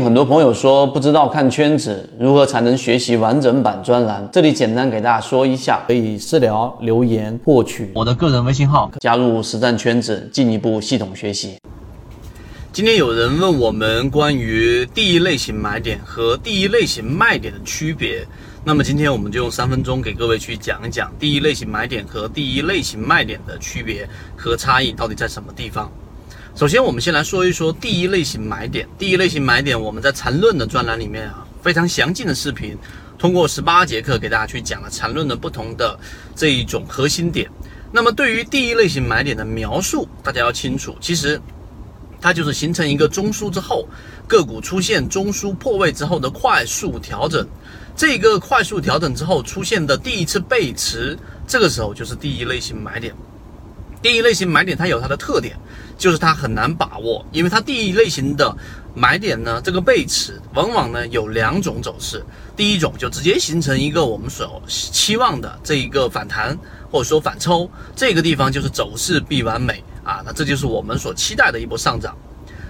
很多朋友说不知道看圈子如何才能学习完整版专栏，这里简单给大家说一下，可以私聊留言获取我的个人微信号，加入实战圈子，进一步系统学习。今天有人问我们关于第一类型买点和第一类型卖点的区别，那么今天我们就用三分钟给各位去讲一讲第一类型买点和第一类型卖点的区别和差异到底在什么地方。首先，我们先来说一说第一类型买点。第一类型买点，我们在缠论的专栏里面啊，非常详尽的视频，通过十八节课给大家去讲了缠论的不同的这一种核心点。那么，对于第一类型买点的描述，大家要清楚，其实它就是形成一个中枢之后，个股出现中枢破位之后的快速调整。这个快速调整之后出现的第一次背驰，这个时候就是第一类型买点。第一类型买点它有它的特点。就是它很难把握，因为它第一类型的买点呢，这个背驰往往呢有两种走势。第一种就直接形成一个我们所期望的这一个反弹或者说反抽，这个地方就是走势必完美啊，那这就是我们所期待的一波上涨。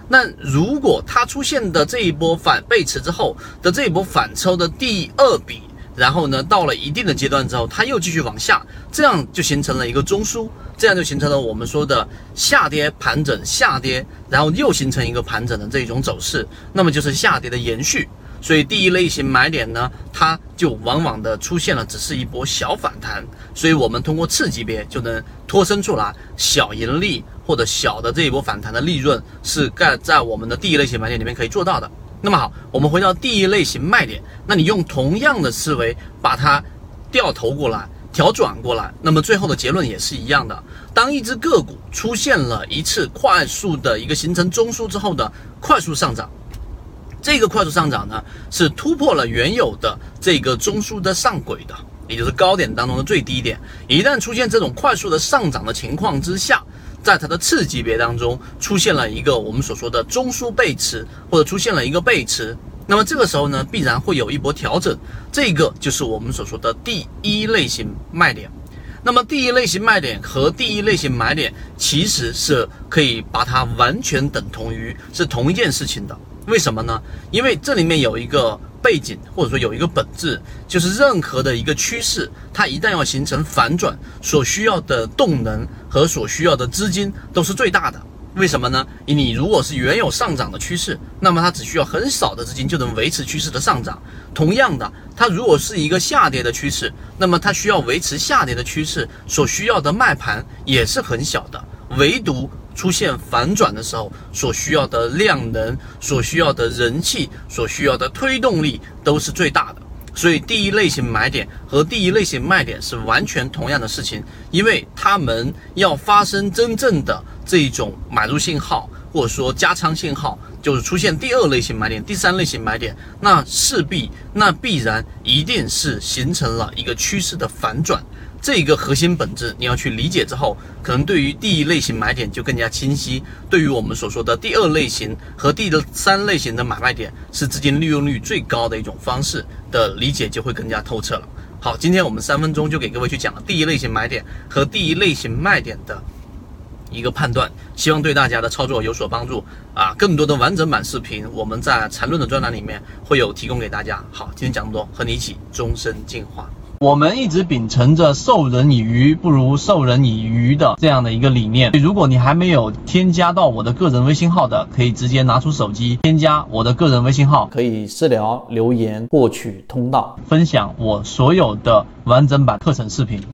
那如果它出现的这一波反背驰之后的这一波反抽的第二笔。然后呢，到了一定的阶段之后，它又继续往下，这样就形成了一个中枢，这样就形成了我们说的下跌盘整下跌，然后又形成一个盘整的这种走势，那么就是下跌的延续。所以第一类型买点呢，它就往往的出现了只是一波小反弹，所以我们通过次级别就能脱身出来，小盈利或者小的这一波反弹的利润是盖在我们的第一类型买点里面可以做到的。那么好，我们回到第一类型卖点，那你用同样的思维把它掉头过来、调转过来，那么最后的结论也是一样的。当一只个股出现了一次快速的一个形成中枢之后的快速上涨，这个快速上涨呢是突破了原有的这个中枢的上轨的，也就是高点当中的最低点。一旦出现这种快速的上涨的情况之下，在它的次级别当中出现了一个我们所说的中枢背驰，或者出现了一个背驰，那么这个时候呢，必然会有一波调整，这个就是我们所说的第一类型卖点。那么第一类型卖点和第一类型买点其实是可以把它完全等同于是同一件事情的。为什么呢？因为这里面有一个背景，或者说有一个本质，就是任何的一个趋势，它一旦要形成反转，所需要的动能和所需要的资金都是最大的。为什么呢？你如果是原有上涨的趋势，那么它只需要很少的资金就能维持趋势的上涨。同样的，它如果是一个下跌的趋势，那么它需要维持下跌的趋势所需要的卖盘也是很小的。唯独出现反转的时候，所需要的量能、所需要的人气、所需要的推动力都是最大的。所以，第一类型买点和第一类型卖点是完全同样的事情，因为他们要发生真正的这一种买入信号，或者说加仓信号，就是出现第二类型买点、第三类型买点，那势必那必然一定是形成了一个趋势的反转。这个核心本质你要去理解之后，可能对于第一类型买点就更加清晰。对于我们所说的第二类型和第三类型的买卖点，是资金利用率最高的一种方式的理解就会更加透彻了。好，今天我们三分钟就给各位去讲了第一类型买点和第一类型卖点的一个判断，希望对大家的操作有所帮助啊！更多的完整版视频，我们在缠论的专栏里面会有提供给大家。好，今天讲这么多，和你一起终身进化。我们一直秉承着授人以鱼不如授人以渔的这样的一个理念。如果你还没有添加到我的个人微信号的，可以直接拿出手机添加我的个人微信号，可以私聊留言获取通道，分享我所有的完整版课程视频。